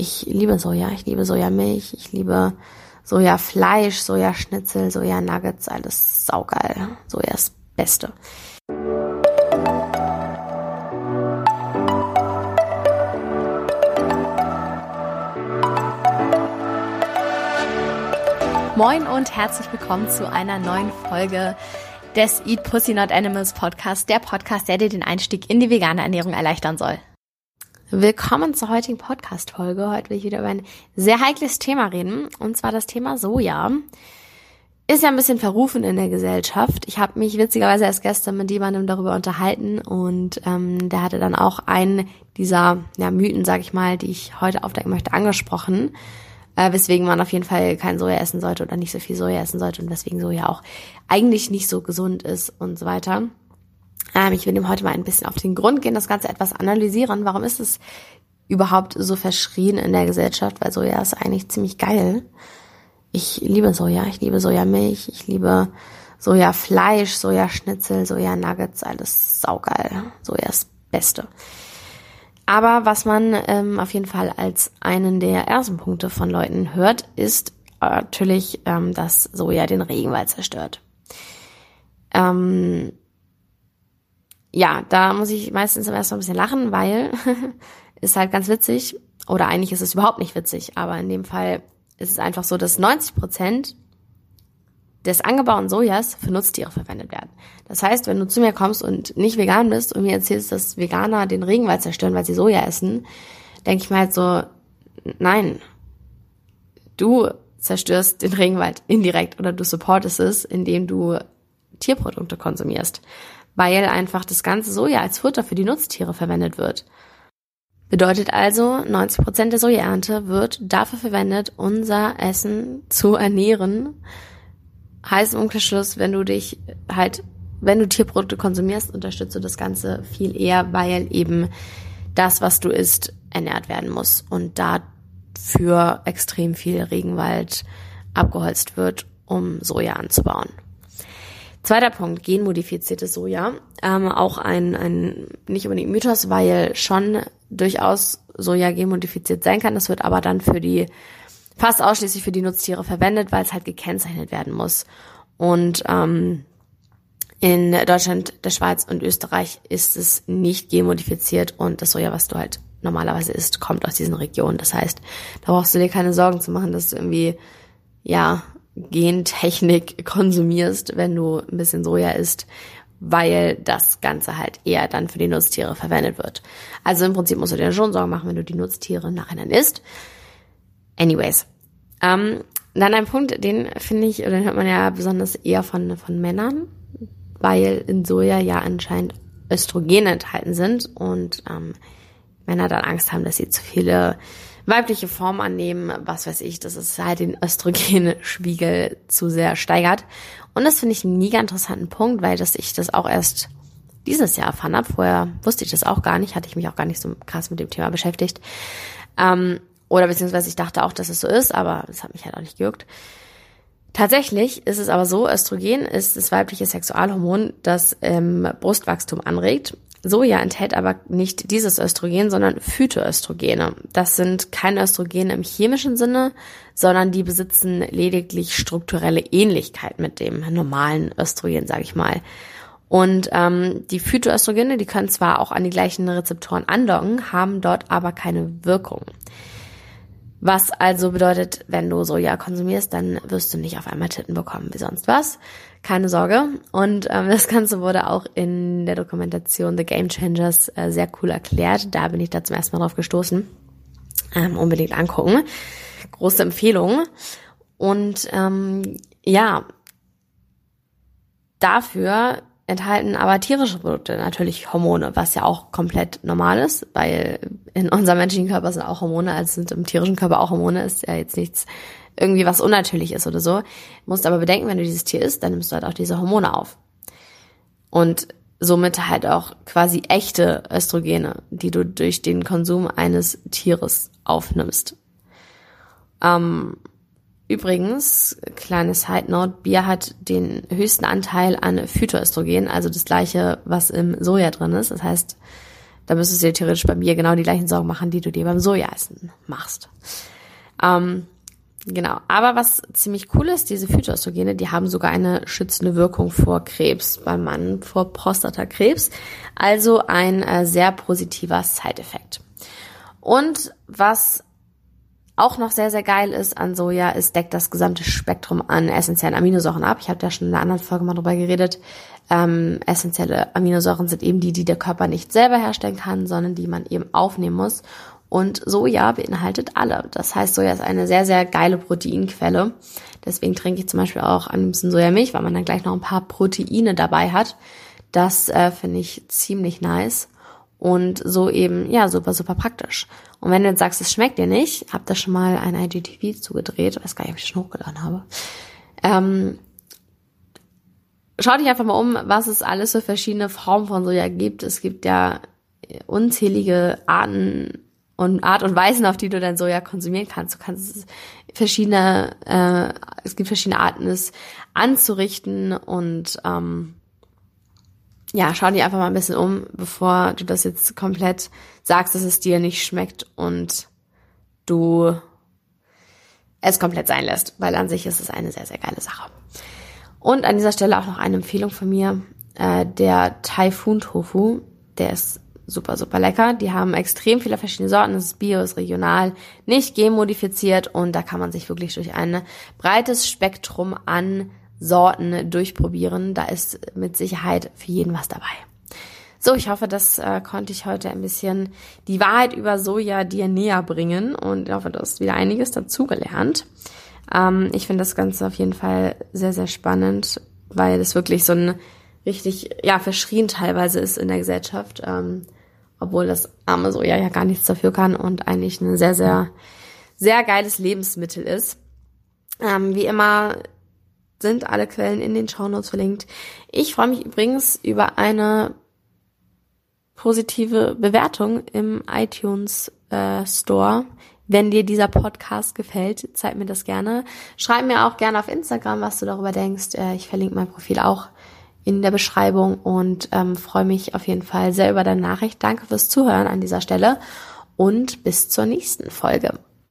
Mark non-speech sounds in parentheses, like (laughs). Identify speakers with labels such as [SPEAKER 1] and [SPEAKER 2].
[SPEAKER 1] Ich liebe Soja, ich liebe Sojamilch, ich liebe Sojafleisch, Sojaschnitzel, Sojanuggets, alles saugeil. Soja ist Beste. Moin und herzlich willkommen zu einer neuen Folge des Eat Pussy Not Animals Podcast, der Podcast, der dir den Einstieg in die vegane Ernährung erleichtern soll. Willkommen zur heutigen Podcast-Folge. Heute will ich wieder über ein sehr heikles Thema reden, und zwar das Thema Soja. Ist ja ein bisschen verrufen in der Gesellschaft. Ich habe mich witzigerweise erst gestern mit jemandem darüber unterhalten und ähm, der hatte dann auch einen dieser ja, Mythen, sag ich mal, die ich heute aufdecken möchte, angesprochen äh, weswegen man auf jeden Fall kein Soja essen sollte oder nicht so viel Soja essen sollte und weswegen Soja auch eigentlich nicht so gesund ist und so weiter. Ähm, ich will dem heute mal ein bisschen auf den Grund gehen, das Ganze etwas analysieren. Warum ist es überhaupt so verschrien in der Gesellschaft? Weil Soja ist eigentlich ziemlich geil. Ich liebe Soja, ich liebe Sojamilch, ich liebe Sojafleisch, Sojaschnitzel, Sojanuggets, alles saugeil. Soja ist Beste. Aber was man ähm, auf jeden Fall als einen der ersten Punkte von Leuten hört, ist natürlich, ähm, dass Soja den Regenwald zerstört. Ähm, ja, da muss ich meistens erst mal ein bisschen lachen, weil (laughs) ist halt ganz witzig. Oder eigentlich ist es überhaupt nicht witzig, aber in dem Fall ist es einfach so, dass 90 Prozent des angebauten Sojas für Nutztiere verwendet werden. Das heißt, wenn du zu mir kommst und nicht vegan bist und mir erzählst, dass Veganer den Regenwald zerstören, weil sie Soja essen, denke ich mir halt so, nein, du zerstörst den Regenwald indirekt oder du supportest es, indem du Tierprodukte konsumierst, weil einfach das ganze Soja als Futter für die Nutztiere verwendet wird. Bedeutet also, 90 Prozent der Sojaernte wird dafür verwendet, unser Essen zu ernähren, Heißt im Umkehrschluss, wenn du dich halt, wenn du Tierprodukte konsumierst, unterstützt du das Ganze viel eher, weil eben das, was du isst, ernährt werden muss und dafür extrem viel Regenwald abgeholzt wird, um Soja anzubauen. Zweiter Punkt, genmodifiziertes Soja. Ähm, auch ein, ein nicht unbedingt Mythos, weil schon durchaus Soja genmodifiziert sein kann. Das wird aber dann für die fast ausschließlich für die Nutztiere verwendet, weil es halt gekennzeichnet werden muss. Und ähm, in Deutschland, der Schweiz und Österreich ist es nicht genmodifiziert und das Soja, was du halt normalerweise isst, kommt aus diesen Regionen. Das heißt, da brauchst du dir keine Sorgen zu machen, dass du irgendwie, ja, Gentechnik konsumierst, wenn du ein bisschen Soja isst, weil das Ganze halt eher dann für die Nutztiere verwendet wird. Also im Prinzip musst du dir schon Sorgen machen, wenn du die Nutztiere nachher isst. Anyways. Ähm, dann ein Punkt, den finde ich, den hört man ja besonders eher von, von Männern, weil in Soja ja anscheinend Östrogene enthalten sind und ähm, Männer dann Angst haben, dass sie zu viele weibliche Formen annehmen, was weiß ich, dass es halt den Östrogenspiegel zu sehr steigert. Und das finde ich einen mega interessanten Punkt, weil dass ich das auch erst dieses Jahr erfahren habe. Vorher wusste ich das auch gar nicht, hatte ich mich auch gar nicht so krass mit dem Thema beschäftigt. Ähm, oder beziehungsweise ich dachte auch, dass es so ist, aber es hat mich halt auch nicht gejuckt. Tatsächlich ist es aber so, Östrogen ist das weibliche Sexualhormon, das ähm, Brustwachstum anregt. Soja enthält aber nicht dieses Östrogen, sondern Phytoöstrogene. Das sind keine Östrogene im chemischen Sinne, sondern die besitzen lediglich strukturelle Ähnlichkeit mit dem normalen Östrogen, sage ich mal. Und ähm, die Phytoöstrogene, die können zwar auch an die gleichen Rezeptoren andocken, haben dort aber keine Wirkung. Was also bedeutet, wenn du Soja konsumierst, dann wirst du nicht auf einmal Titten bekommen wie sonst was. Keine Sorge. Und ähm, das Ganze wurde auch in der Dokumentation The Game Changers äh, sehr cool erklärt. Da bin ich da zum ersten Mal drauf gestoßen. Ähm, unbedingt angucken. Große Empfehlung. Und ähm, ja, dafür enthalten aber tierische Produkte natürlich Hormone, was ja auch komplett normal ist, weil in unserem menschlichen Körper sind auch Hormone, also sind im tierischen Körper auch Hormone, ist ja jetzt nichts irgendwie was unnatürlich ist oder so. Du musst aber bedenken, wenn du dieses Tier isst, dann nimmst du halt auch diese Hormone auf. Und somit halt auch quasi echte Östrogene, die du durch den Konsum eines Tieres aufnimmst. Ähm, Übrigens, kleine Side Note, Bier hat den höchsten Anteil an Phytoöstrogen, also das gleiche, was im Soja drin ist. Das heißt, Da müsstest du dir theoretisch bei mir genau die gleichen Sorgen machen, die du dir beim Sojaessen machst. Ähm, genau. Aber was ziemlich cool ist, diese Phytoöstrogene, die haben sogar eine schützende Wirkung vor Krebs beim Mann, vor Prostatakrebs. Also ein äh, sehr positiver Side-Effekt. Und was auch noch sehr, sehr geil ist an Soja, es deckt das gesamte Spektrum an essentiellen Aminosäuren ab. Ich habe da schon in einer anderen Folge mal drüber geredet. Ähm, essentielle Aminosäuren sind eben die, die der Körper nicht selber herstellen kann, sondern die man eben aufnehmen muss. Und Soja beinhaltet alle. Das heißt, Soja ist eine sehr, sehr geile Proteinquelle. Deswegen trinke ich zum Beispiel auch ein bisschen Sojamilch, weil man dann gleich noch ein paar Proteine dabei hat. Das äh, finde ich ziemlich nice und so eben, ja, super, super praktisch. Und wenn du jetzt sagst, es schmeckt dir nicht, hab da schon mal ein IGTV zugedreht, weiß gar nicht, ob ich schon hochgeladen habe. Ähm, schau dich einfach mal um, was es alles für verschiedene Formen von Soja gibt. Es gibt ja unzählige Arten und Art und Weisen, auf die du dein Soja konsumieren kannst. Du kannst verschiedene, äh, es gibt verschiedene Arten, es anzurichten und ähm, ja, schau dir einfach mal ein bisschen um, bevor du das jetzt komplett sagst, dass es dir nicht schmeckt und du es komplett sein lässt, weil an sich ist es eine sehr, sehr geile Sache. Und an dieser Stelle auch noch eine Empfehlung von mir, äh, der Typhoon Tofu, der ist super, super lecker. Die haben extrem viele verschiedene Sorten, es ist bio, ist regional, nicht genmodifiziert und da kann man sich wirklich durch ein breites Spektrum an Sorten durchprobieren. Da ist mit Sicherheit für jeden was dabei. So, ich hoffe, das äh, konnte ich heute ein bisschen die Wahrheit über Soja dir näher bringen und ich hoffe, du hast wieder einiges dazugelernt. Ähm, ich finde das Ganze auf jeden Fall sehr, sehr spannend, weil es wirklich so ein richtig, ja, verschrien teilweise ist in der Gesellschaft, ähm, obwohl das arme Soja ja gar nichts dafür kann und eigentlich ein sehr, sehr, sehr geiles Lebensmittel ist. Ähm, wie immer sind alle Quellen in den Shownotes verlinkt. Ich freue mich übrigens über eine positive Bewertung im iTunes äh, Store. Wenn dir dieser Podcast gefällt, zeig mir das gerne. Schreib mir auch gerne auf Instagram, was du darüber denkst. Äh, ich verlinke mein Profil auch in der Beschreibung und ähm, freue mich auf jeden Fall sehr über deine Nachricht. Danke fürs Zuhören an dieser Stelle und bis zur nächsten Folge.